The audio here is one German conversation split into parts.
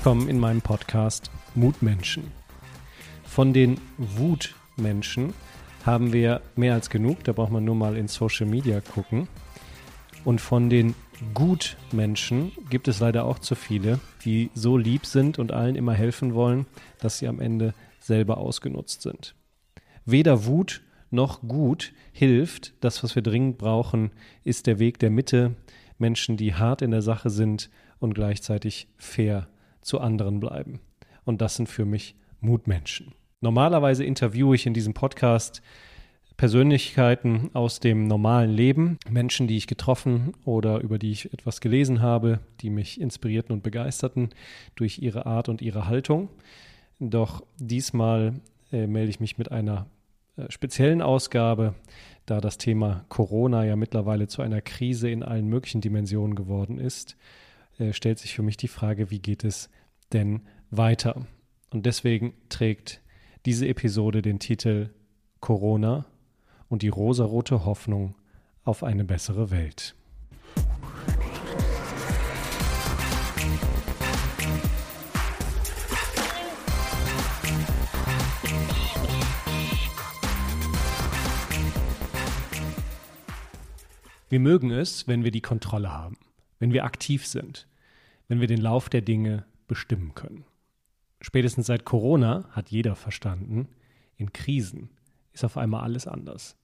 willkommen in meinem Podcast Mutmenschen. Von den Wutmenschen haben wir mehr als genug, da braucht man nur mal in Social Media gucken. Und von den Gutmenschen gibt es leider auch zu viele, die so lieb sind und allen immer helfen wollen, dass sie am Ende selber ausgenutzt sind. Weder Wut noch Gut hilft. Das, was wir dringend brauchen, ist der Weg der Mitte. Menschen, die hart in der Sache sind und gleichzeitig fair zu anderen bleiben. Und das sind für mich Mutmenschen. Normalerweise interviewe ich in diesem Podcast Persönlichkeiten aus dem normalen Leben, Menschen, die ich getroffen oder über die ich etwas gelesen habe, die mich inspirierten und begeisterten durch ihre Art und ihre Haltung. Doch diesmal äh, melde ich mich mit einer äh, speziellen Ausgabe, da das Thema Corona ja mittlerweile zu einer Krise in allen möglichen Dimensionen geworden ist äh, stellt sich für mich die Frage, wie geht es denn weiter? Und deswegen trägt diese Episode den Titel Corona und die rosarote Hoffnung auf eine bessere Welt. Wir mögen es, wenn wir die Kontrolle haben, wenn wir aktiv sind, wenn wir den Lauf der Dinge bestimmen können. Spätestens seit Corona hat jeder verstanden, in Krisen ist auf einmal alles anders.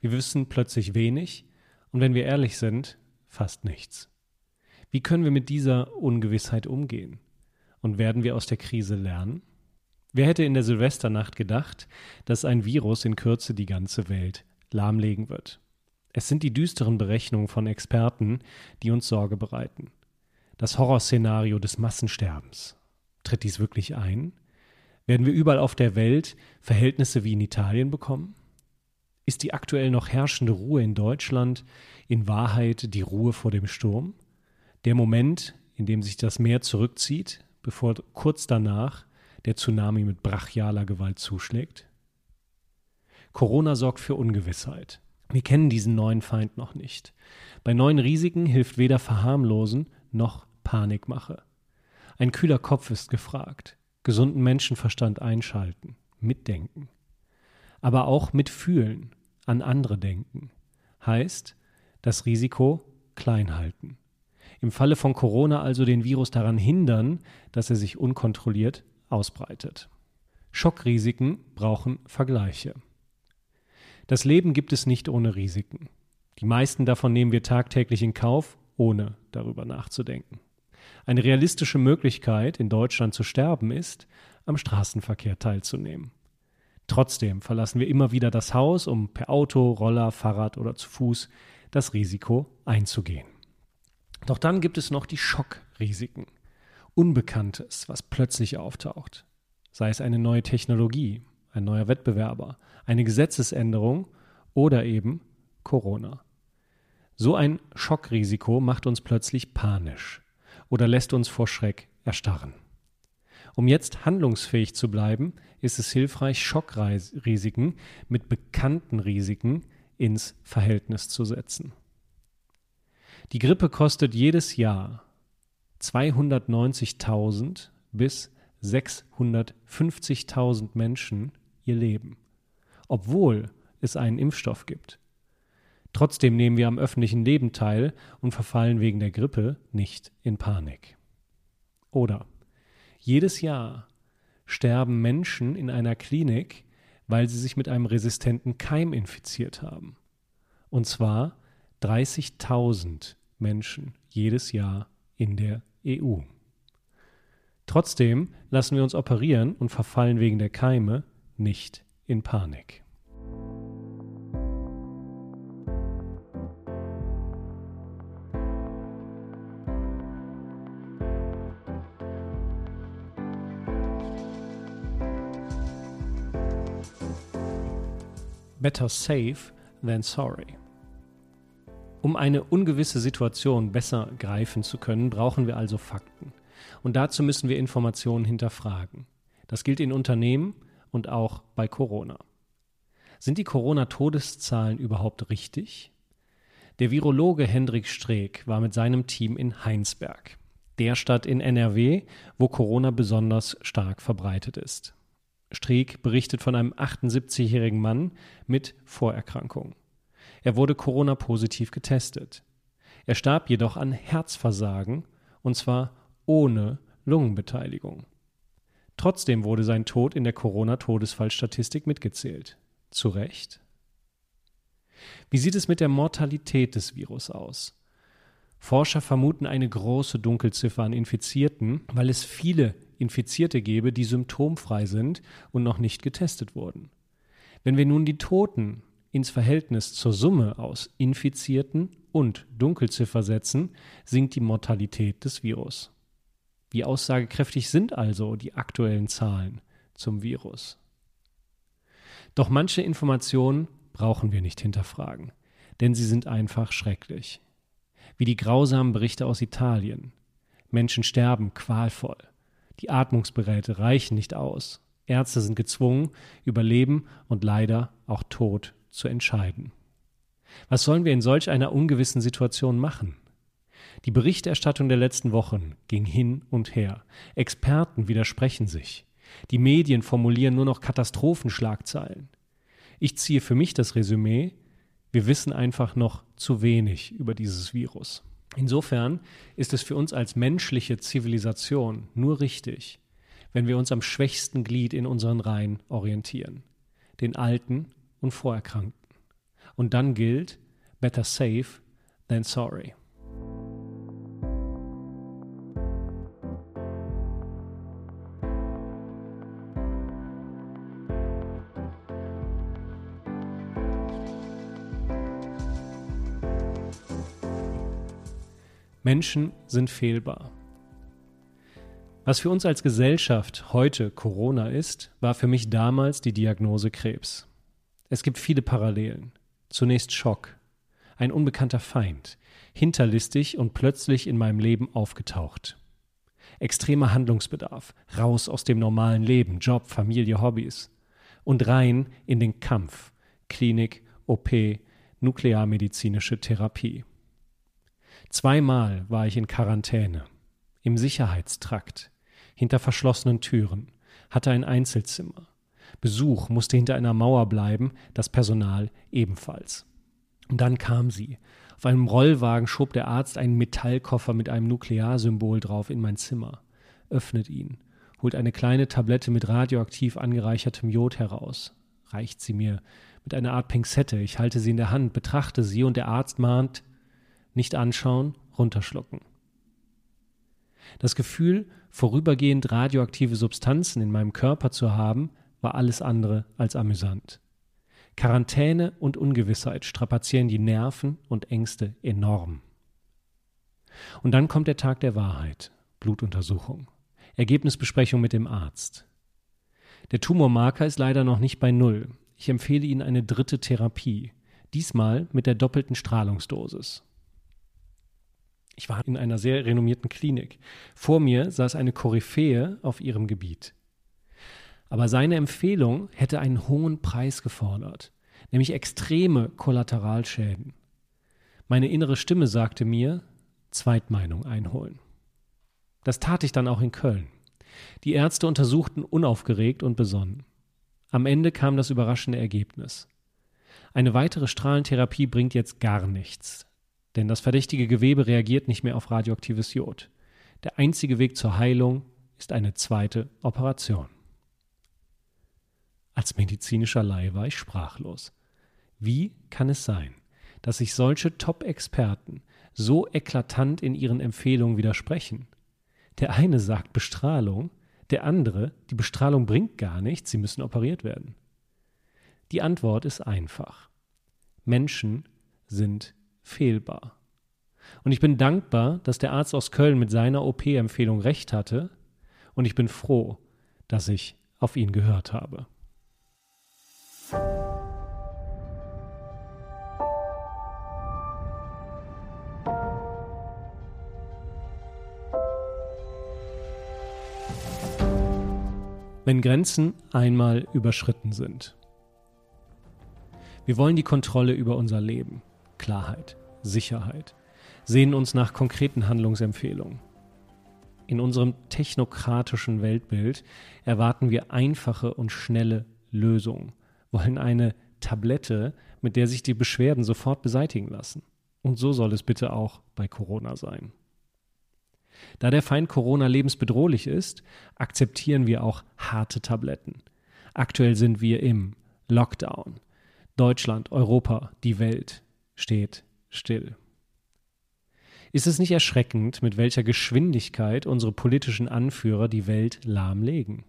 Wir wissen plötzlich wenig und wenn wir ehrlich sind, fast nichts. Wie können wir mit dieser Ungewissheit umgehen? Und werden wir aus der Krise lernen? Wer hätte in der Silvesternacht gedacht, dass ein Virus in Kürze die ganze Welt lahmlegen wird? Es sind die düsteren Berechnungen von Experten, die uns Sorge bereiten das Horrorszenario des Massensterbens. Tritt dies wirklich ein? Werden wir überall auf der Welt Verhältnisse wie in Italien bekommen? Ist die aktuell noch herrschende Ruhe in Deutschland in Wahrheit die Ruhe vor dem Sturm? Der Moment, in dem sich das Meer zurückzieht, bevor kurz danach der Tsunami mit brachialer Gewalt zuschlägt? Corona sorgt für Ungewissheit. Wir kennen diesen neuen Feind noch nicht. Bei neuen Risiken hilft weder Verharmlosen noch Panikmache. Ein kühler Kopf ist gefragt, gesunden Menschenverstand einschalten, mitdenken. Aber auch mitfühlen, an andere denken. Heißt, das Risiko klein halten. Im Falle von Corona also den Virus daran hindern, dass er sich unkontrolliert ausbreitet. Schockrisiken brauchen Vergleiche. Das Leben gibt es nicht ohne Risiken. Die meisten davon nehmen wir tagtäglich in Kauf, ohne darüber nachzudenken. Eine realistische Möglichkeit, in Deutschland zu sterben, ist, am Straßenverkehr teilzunehmen. Trotzdem verlassen wir immer wieder das Haus, um per Auto, Roller, Fahrrad oder zu Fuß das Risiko einzugehen. Doch dann gibt es noch die Schockrisiken. Unbekanntes, was plötzlich auftaucht. Sei es eine neue Technologie, ein neuer Wettbewerber, eine Gesetzesänderung oder eben Corona. So ein Schockrisiko macht uns plötzlich panisch oder lässt uns vor Schreck erstarren. Um jetzt handlungsfähig zu bleiben, ist es hilfreich, Schockrisiken mit bekannten Risiken ins Verhältnis zu setzen. Die Grippe kostet jedes Jahr 290.000 bis 650.000 Menschen ihr Leben, obwohl es einen Impfstoff gibt. Trotzdem nehmen wir am öffentlichen Leben teil und verfallen wegen der Grippe nicht in Panik. Oder jedes Jahr sterben Menschen in einer Klinik, weil sie sich mit einem resistenten Keim infiziert haben. Und zwar 30.000 Menschen jedes Jahr in der EU. Trotzdem lassen wir uns operieren und verfallen wegen der Keime nicht in Panik. Better safe than sorry. Um eine ungewisse Situation besser greifen zu können, brauchen wir also Fakten. Und dazu müssen wir Informationen hinterfragen. Das gilt in Unternehmen und auch bei Corona. Sind die Corona-Todeszahlen überhaupt richtig? Der Virologe Hendrik Streeck war mit seinem Team in Heinsberg. der Stadt in NRW, wo Corona besonders stark verbreitet ist. Streeck berichtet von einem 78-jährigen Mann mit Vorerkrankung. Er wurde Corona-positiv getestet. Er starb jedoch an Herzversagen und zwar ohne Lungenbeteiligung. Trotzdem wurde sein Tod in der Corona-Todesfallstatistik mitgezählt. Zu Recht? Wie sieht es mit der Mortalität des Virus aus? Forscher vermuten eine große Dunkelziffer an Infizierten, weil es viele Infizierte gäbe, die symptomfrei sind und noch nicht getestet wurden. Wenn wir nun die Toten ins Verhältnis zur Summe aus Infizierten und Dunkelziffer setzen, sinkt die Mortalität des Virus. Wie aussagekräftig sind also die aktuellen Zahlen zum Virus? Doch manche Informationen brauchen wir nicht hinterfragen, denn sie sind einfach schrecklich. Wie die grausamen Berichte aus Italien. Menschen sterben qualvoll. Die Atmungsgeräte reichen nicht aus. Ärzte sind gezwungen, über Leben und leider auch Tod zu entscheiden. Was sollen wir in solch einer ungewissen Situation machen? Die Berichterstattung der letzten Wochen ging hin und her. Experten widersprechen sich. Die Medien formulieren nur noch Katastrophenschlagzeilen. Ich ziehe für mich das Resümee, wir wissen einfach noch zu wenig über dieses Virus. Insofern ist es für uns als menschliche Zivilisation nur richtig, wenn wir uns am schwächsten Glied in unseren Reihen orientieren, den Alten und Vorerkrankten. Und dann gilt, better safe than sorry. Menschen sind fehlbar. Was für uns als Gesellschaft heute Corona ist, war für mich damals die Diagnose Krebs. Es gibt viele Parallelen. Zunächst Schock. Ein unbekannter Feind, hinterlistig und plötzlich in meinem Leben aufgetaucht. Extremer Handlungsbedarf, raus aus dem normalen Leben, Job, Familie, Hobbys. Und rein in den Kampf, Klinik, OP, nuklearmedizinische Therapie. Zweimal war ich in Quarantäne, im Sicherheitstrakt, hinter verschlossenen Türen, hatte ein Einzelzimmer. Besuch musste hinter einer Mauer bleiben, das Personal ebenfalls. Und dann kam sie. Auf einem Rollwagen schob der Arzt einen Metallkoffer mit einem Nuklearsymbol drauf in mein Zimmer, öffnet ihn, holt eine kleine Tablette mit radioaktiv angereichertem Jod heraus, reicht sie mir mit einer Art Pinzette, ich halte sie in der Hand, betrachte sie und der Arzt mahnt, nicht anschauen, runterschlucken. Das Gefühl, vorübergehend radioaktive Substanzen in meinem Körper zu haben, war alles andere als amüsant. Quarantäne und Ungewissheit strapazieren die Nerven und Ängste enorm. Und dann kommt der Tag der Wahrheit, Blutuntersuchung, Ergebnisbesprechung mit dem Arzt. Der Tumormarker ist leider noch nicht bei Null. Ich empfehle Ihnen eine dritte Therapie, diesmal mit der doppelten Strahlungsdosis. Ich war in einer sehr renommierten Klinik. Vor mir saß eine Koryphäe auf ihrem Gebiet. Aber seine Empfehlung hätte einen hohen Preis gefordert, nämlich extreme Kollateralschäden. Meine innere Stimme sagte mir, Zweitmeinung einholen. Das tat ich dann auch in Köln. Die Ärzte untersuchten unaufgeregt und besonnen. Am Ende kam das überraschende Ergebnis. Eine weitere Strahlentherapie bringt jetzt gar nichts. Denn das verdächtige Gewebe reagiert nicht mehr auf radioaktives Jod. Der einzige Weg zur Heilung ist eine zweite Operation. Als medizinischer Laie war ich sprachlos. Wie kann es sein, dass sich solche Top-Experten so eklatant in ihren Empfehlungen widersprechen? Der eine sagt Bestrahlung, der andere, die Bestrahlung bringt gar nichts, sie müssen operiert werden. Die Antwort ist einfach. Menschen sind fehlbar. Und ich bin dankbar, dass der Arzt aus Köln mit seiner OP-Empfehlung recht hatte, und ich bin froh, dass ich auf ihn gehört habe. Wenn Grenzen einmal überschritten sind. Wir wollen die Kontrolle über unser Leben. Klarheit, Sicherheit, sehen uns nach konkreten Handlungsempfehlungen. In unserem technokratischen Weltbild erwarten wir einfache und schnelle Lösungen, wollen eine Tablette, mit der sich die Beschwerden sofort beseitigen lassen. Und so soll es bitte auch bei Corona sein. Da der Feind Corona lebensbedrohlich ist, akzeptieren wir auch harte Tabletten. Aktuell sind wir im Lockdown. Deutschland, Europa, die Welt steht still. Ist es nicht erschreckend, mit welcher Geschwindigkeit unsere politischen Anführer die Welt lahmlegen?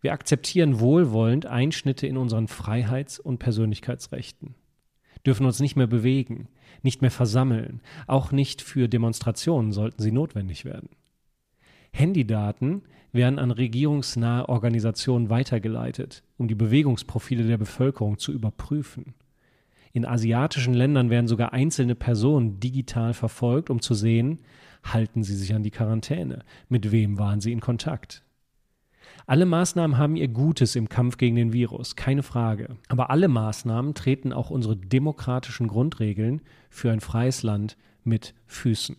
Wir akzeptieren wohlwollend Einschnitte in unseren Freiheits- und Persönlichkeitsrechten, dürfen uns nicht mehr bewegen, nicht mehr versammeln, auch nicht für Demonstrationen sollten sie notwendig werden. Handydaten werden an regierungsnahe Organisationen weitergeleitet, um die Bewegungsprofile der Bevölkerung zu überprüfen. In asiatischen Ländern werden sogar einzelne Personen digital verfolgt, um zu sehen, halten sie sich an die Quarantäne, mit wem waren sie in Kontakt. Alle Maßnahmen haben ihr Gutes im Kampf gegen den Virus, keine Frage. Aber alle Maßnahmen treten auch unsere demokratischen Grundregeln für ein freies Land mit Füßen.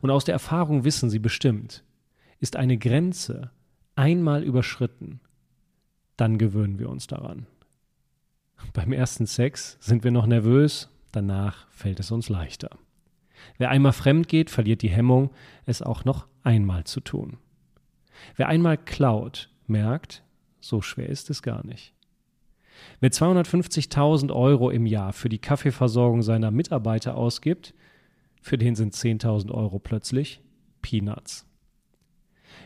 Und aus der Erfahrung wissen Sie bestimmt, ist eine Grenze einmal überschritten, dann gewöhnen wir uns daran. Beim ersten Sex sind wir noch nervös, danach fällt es uns leichter. Wer einmal fremd geht, verliert die Hemmung, es auch noch einmal zu tun. Wer einmal klaut, merkt, so schwer ist es gar nicht. Wer 250.000 Euro im Jahr für die Kaffeeversorgung seiner Mitarbeiter ausgibt, für den sind 10.000 Euro plötzlich Peanuts.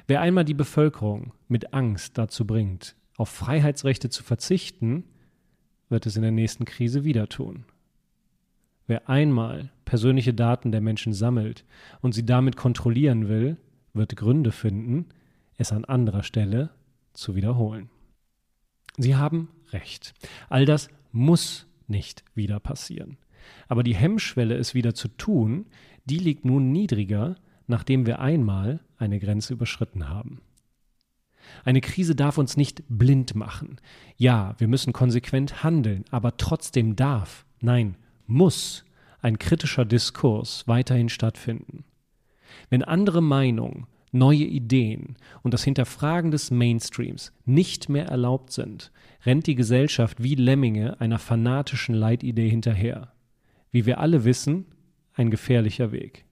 Wer einmal die Bevölkerung mit Angst dazu bringt, auf Freiheitsrechte zu verzichten, wird es in der nächsten Krise wieder tun. Wer einmal persönliche Daten der Menschen sammelt und sie damit kontrollieren will, wird Gründe finden, es an anderer Stelle zu wiederholen. Sie haben recht. All das muss nicht wieder passieren. Aber die Hemmschwelle, es wieder zu tun, die liegt nun niedriger, nachdem wir einmal eine Grenze überschritten haben. Eine Krise darf uns nicht blind machen. Ja, wir müssen konsequent handeln, aber trotzdem darf, nein, muss ein kritischer Diskurs weiterhin stattfinden. Wenn andere Meinungen, neue Ideen und das Hinterfragen des Mainstreams nicht mehr erlaubt sind, rennt die Gesellschaft wie Lemminge einer fanatischen Leitidee hinterher. Wie wir alle wissen, ein gefährlicher Weg.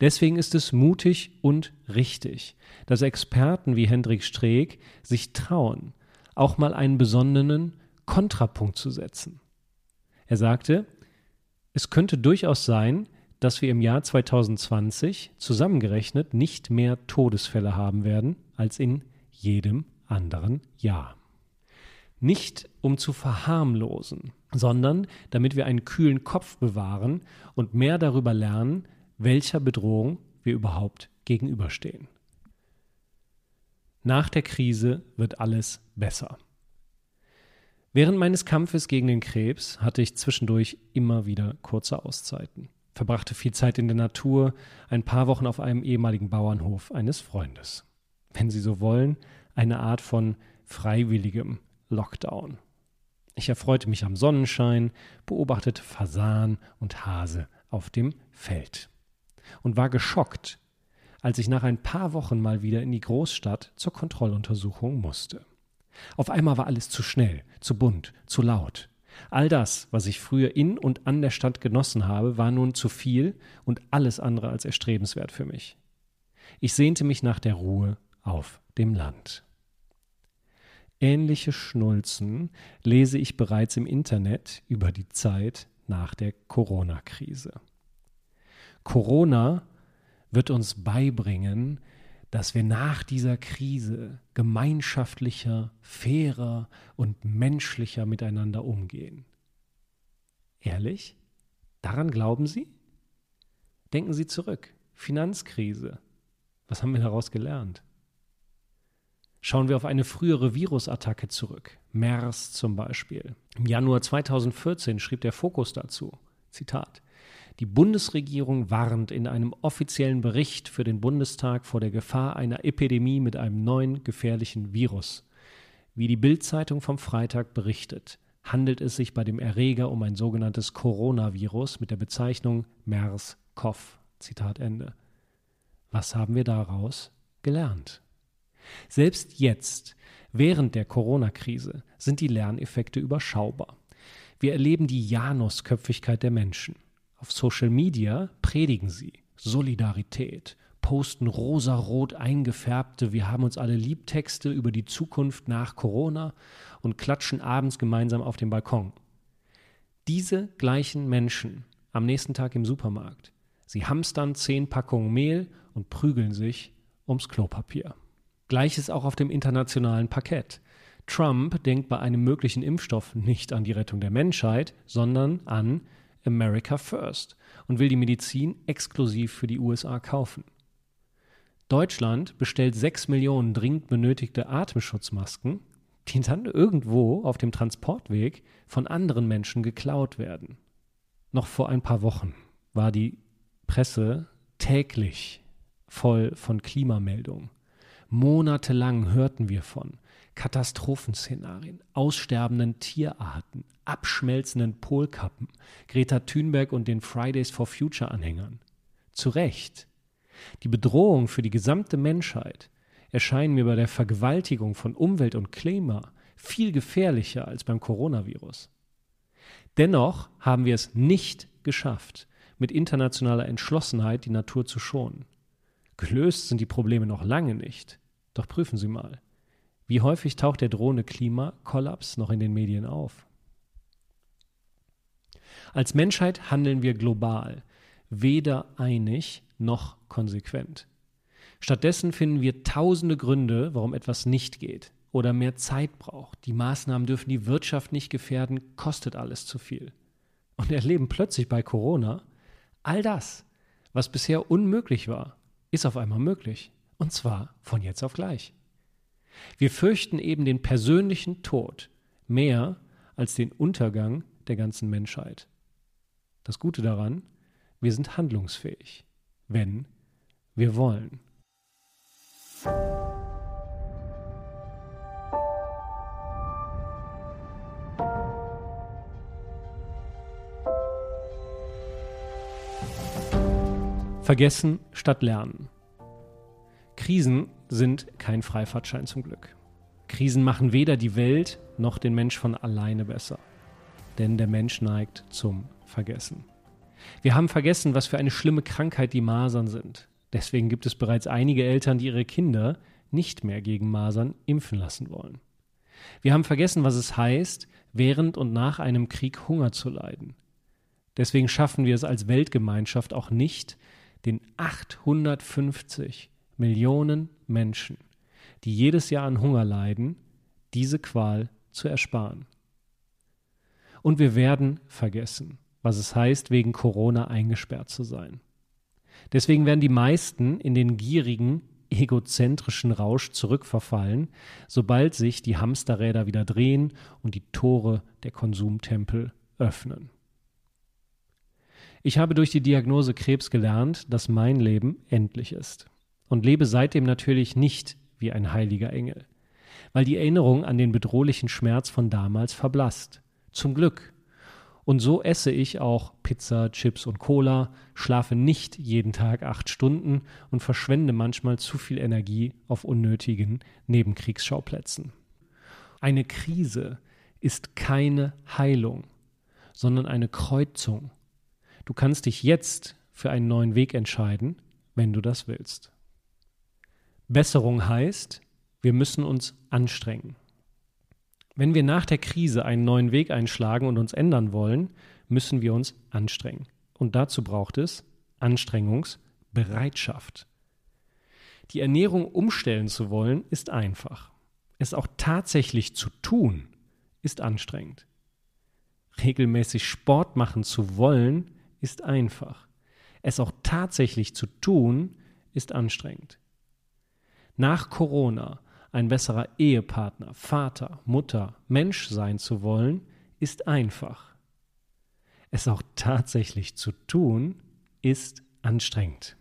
Deswegen ist es mutig und richtig, dass Experten wie Hendrik Streeck sich trauen, auch mal einen besonnenen Kontrapunkt zu setzen. Er sagte, es könnte durchaus sein, dass wir im Jahr 2020 zusammengerechnet nicht mehr Todesfälle haben werden als in jedem anderen Jahr. Nicht um zu verharmlosen, sondern damit wir einen kühlen Kopf bewahren und mehr darüber lernen, welcher Bedrohung wir überhaupt gegenüberstehen. Nach der Krise wird alles besser. Während meines Kampfes gegen den Krebs hatte ich zwischendurch immer wieder kurze Auszeiten, verbrachte viel Zeit in der Natur, ein paar Wochen auf einem ehemaligen Bauernhof eines Freundes. Wenn Sie so wollen, eine Art von freiwilligem Lockdown. Ich erfreute mich am Sonnenschein, beobachtete Fasan und Hase auf dem Feld und war geschockt, als ich nach ein paar Wochen mal wieder in die Großstadt zur Kontrolluntersuchung musste. Auf einmal war alles zu schnell, zu bunt, zu laut. All das, was ich früher in und an der Stadt genossen habe, war nun zu viel und alles andere als erstrebenswert für mich. Ich sehnte mich nach der Ruhe auf dem Land. Ähnliche Schnulzen lese ich bereits im Internet über die Zeit nach der Corona-Krise. Corona wird uns beibringen, dass wir nach dieser Krise gemeinschaftlicher, fairer und menschlicher miteinander umgehen. Ehrlich? Daran glauben Sie? Denken Sie zurück. Finanzkrise. Was haben wir daraus gelernt? Schauen wir auf eine frühere Virusattacke zurück. MERS zum Beispiel. Im Januar 2014 schrieb der Fokus dazu. Zitat. Die Bundesregierung warnt in einem offiziellen Bericht für den Bundestag vor der Gefahr einer Epidemie mit einem neuen gefährlichen Virus. Wie die Bild-Zeitung vom Freitag berichtet, handelt es sich bei dem Erreger um ein sogenanntes Coronavirus mit der Bezeichnung MERS-CoV. Zitat Ende. Was haben wir daraus gelernt? Selbst jetzt, während der Corona-Krise, sind die Lerneffekte überschaubar. Wir erleben die Janusköpfigkeit der Menschen. Auf Social Media predigen sie Solidarität, posten rosarot eingefärbte Wir haben uns alle lieb Texte über die Zukunft nach Corona und klatschen abends gemeinsam auf dem Balkon. Diese gleichen Menschen am nächsten Tag im Supermarkt, sie hamstern zehn Packungen Mehl und prügeln sich ums Klopapier. Gleiches auch auf dem internationalen Parkett. Trump denkt bei einem möglichen Impfstoff nicht an die Rettung der Menschheit, sondern an America First und will die Medizin exklusiv für die USA kaufen. Deutschland bestellt sechs Millionen dringend benötigte Atemschutzmasken, die dann irgendwo auf dem Transportweg von anderen Menschen geklaut werden. Noch vor ein paar Wochen war die Presse täglich voll von Klimameldungen. Monatelang hörten wir von Katastrophenszenarien, aussterbenden Tierarten, abschmelzenden Polkappen, Greta Thunberg und den Fridays for Future Anhängern. Zu Recht. Die Bedrohung für die gesamte Menschheit erscheinen mir bei der Vergewaltigung von Umwelt und Klima viel gefährlicher als beim Coronavirus. Dennoch haben wir es nicht geschafft, mit internationaler Entschlossenheit die Natur zu schonen. Gelöst sind die Probleme noch lange nicht. Doch prüfen Sie mal. Wie häufig taucht der drohende Klimakollaps noch in den Medien auf? Als Menschheit handeln wir global, weder einig noch konsequent. Stattdessen finden wir tausende Gründe, warum etwas nicht geht oder mehr Zeit braucht. Die Maßnahmen dürfen die Wirtschaft nicht gefährden, kostet alles zu viel. Und erleben plötzlich bei Corona all das, was bisher unmöglich war, ist auf einmal möglich. Und zwar von jetzt auf gleich. Wir fürchten eben den persönlichen Tod mehr als den Untergang der ganzen Menschheit. Das Gute daran, wir sind handlungsfähig, wenn wir wollen. Vergessen statt lernen. Krisen sind kein Freifahrtschein zum Glück. Krisen machen weder die Welt noch den Mensch von alleine besser. Denn der Mensch neigt zum Vergessen. Wir haben vergessen, was für eine schlimme Krankheit die Masern sind. Deswegen gibt es bereits einige Eltern, die ihre Kinder nicht mehr gegen Masern impfen lassen wollen. Wir haben vergessen, was es heißt, während und nach einem Krieg Hunger zu leiden. Deswegen schaffen wir es als Weltgemeinschaft auch nicht, den 850 Millionen Menschen, die jedes Jahr an Hunger leiden, diese Qual zu ersparen. Und wir werden vergessen, was es heißt, wegen Corona eingesperrt zu sein. Deswegen werden die meisten in den gierigen, egozentrischen Rausch zurückverfallen, sobald sich die Hamsterräder wieder drehen und die Tore der Konsumtempel öffnen. Ich habe durch die Diagnose Krebs gelernt, dass mein Leben endlich ist und lebe seitdem natürlich nicht wie ein heiliger Engel, weil die Erinnerung an den bedrohlichen Schmerz von damals verblasst. Zum Glück. Und so esse ich auch Pizza, Chips und Cola, schlafe nicht jeden Tag acht Stunden und verschwende manchmal zu viel Energie auf unnötigen Nebenkriegsschauplätzen. Eine Krise ist keine Heilung, sondern eine Kreuzung. Du kannst dich jetzt für einen neuen Weg entscheiden, wenn du das willst. Besserung heißt, wir müssen uns anstrengen. Wenn wir nach der Krise einen neuen Weg einschlagen und uns ändern wollen, müssen wir uns anstrengen. Und dazu braucht es Anstrengungsbereitschaft. Die Ernährung umstellen zu wollen, ist einfach. Es auch tatsächlich zu tun, ist anstrengend. Regelmäßig Sport machen zu wollen, ist einfach. Es auch tatsächlich zu tun, ist anstrengend nach Corona ein besserer Ehepartner, Vater, Mutter, Mensch sein zu wollen, ist einfach. Es auch tatsächlich zu tun, ist anstrengend.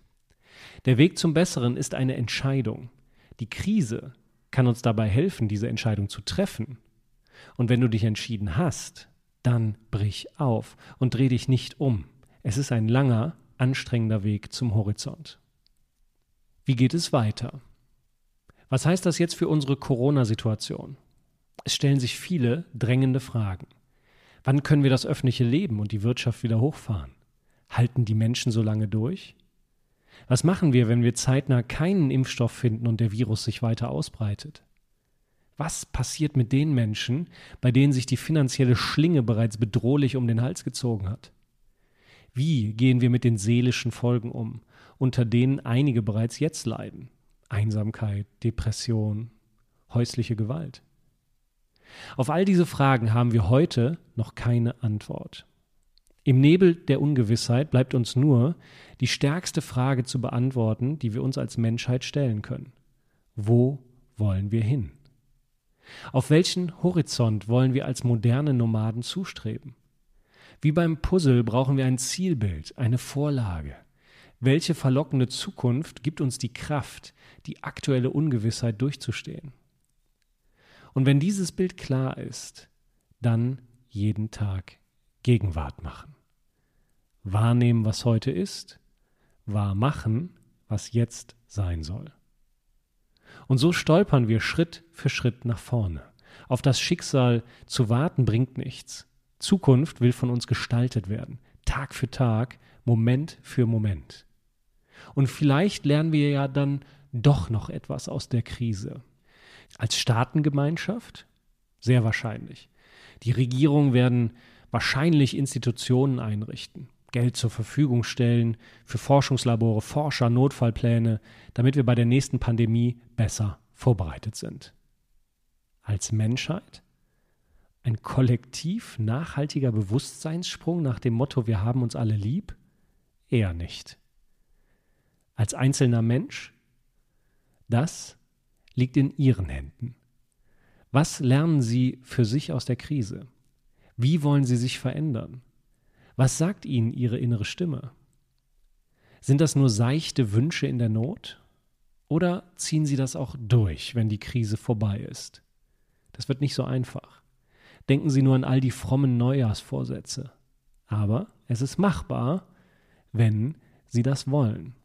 Der Weg zum Besseren ist eine Entscheidung. Die Krise kann uns dabei helfen, diese Entscheidung zu treffen. Und wenn du dich entschieden hast, dann brich auf und dreh dich nicht um. Es ist ein langer, anstrengender Weg zum Horizont. Wie geht es weiter? Was heißt das jetzt für unsere Corona-Situation? Es stellen sich viele drängende Fragen. Wann können wir das öffentliche Leben und die Wirtschaft wieder hochfahren? Halten die Menschen so lange durch? Was machen wir, wenn wir zeitnah keinen Impfstoff finden und der Virus sich weiter ausbreitet? Was passiert mit den Menschen, bei denen sich die finanzielle Schlinge bereits bedrohlich um den Hals gezogen hat? Wie gehen wir mit den seelischen Folgen um, unter denen einige bereits jetzt leiden? Einsamkeit, Depression, häusliche Gewalt. Auf all diese Fragen haben wir heute noch keine Antwort. Im Nebel der Ungewissheit bleibt uns nur die stärkste Frage zu beantworten, die wir uns als Menschheit stellen können. Wo wollen wir hin? Auf welchen Horizont wollen wir als moderne Nomaden zustreben? Wie beim Puzzle brauchen wir ein Zielbild, eine Vorlage. Welche verlockende Zukunft gibt uns die Kraft, die aktuelle Ungewissheit durchzustehen? Und wenn dieses Bild klar ist, dann jeden Tag Gegenwart machen. Wahrnehmen, was heute ist, wahr machen, was jetzt sein soll. Und so stolpern wir Schritt für Schritt nach vorne. Auf das Schicksal zu warten bringt nichts. Zukunft will von uns gestaltet werden, Tag für Tag, Moment für Moment. Und vielleicht lernen wir ja dann doch noch etwas aus der Krise. Als Staatengemeinschaft? Sehr wahrscheinlich. Die Regierungen werden wahrscheinlich Institutionen einrichten, Geld zur Verfügung stellen für Forschungslabore, Forscher, Notfallpläne, damit wir bei der nächsten Pandemie besser vorbereitet sind. Als Menschheit ein kollektiv nachhaltiger Bewusstseinssprung nach dem Motto Wir haben uns alle lieb? Eher nicht. Als einzelner Mensch? Das liegt in Ihren Händen. Was lernen Sie für sich aus der Krise? Wie wollen Sie sich verändern? Was sagt Ihnen Ihre innere Stimme? Sind das nur seichte Wünsche in der Not? Oder ziehen Sie das auch durch, wenn die Krise vorbei ist? Das wird nicht so einfach. Denken Sie nur an all die frommen Neujahrsvorsätze. Aber es ist machbar, wenn Sie das wollen.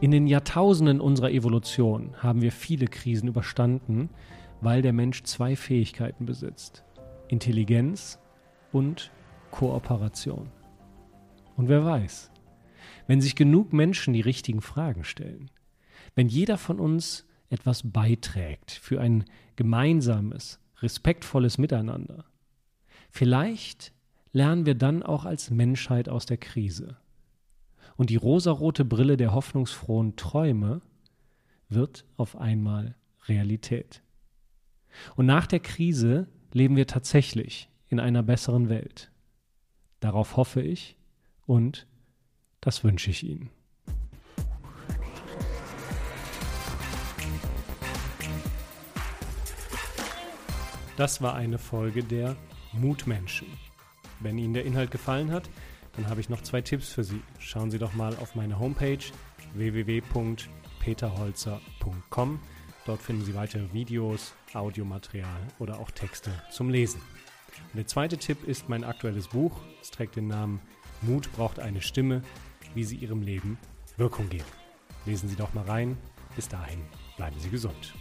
In den Jahrtausenden unserer Evolution haben wir viele Krisen überstanden, weil der Mensch zwei Fähigkeiten besitzt. Intelligenz und Kooperation. Und wer weiß, wenn sich genug Menschen die richtigen Fragen stellen, wenn jeder von uns etwas beiträgt für ein gemeinsames, respektvolles Miteinander, vielleicht lernen wir dann auch als Menschheit aus der Krise. Und die rosarote Brille der hoffnungsfrohen Träume wird auf einmal Realität. Und nach der Krise leben wir tatsächlich in einer besseren Welt. Darauf hoffe ich und das wünsche ich Ihnen. Das war eine Folge der Mutmenschen. Wenn Ihnen der Inhalt gefallen hat, dann habe ich noch zwei Tipps für Sie. Schauen Sie doch mal auf meine Homepage www.peterholzer.com. Dort finden Sie weitere Videos, Audiomaterial oder auch Texte zum Lesen. Und der zweite Tipp ist mein aktuelles Buch. Es trägt den Namen Mut braucht eine Stimme, wie Sie Ihrem Leben Wirkung geben. Lesen Sie doch mal rein. Bis dahin bleiben Sie gesund.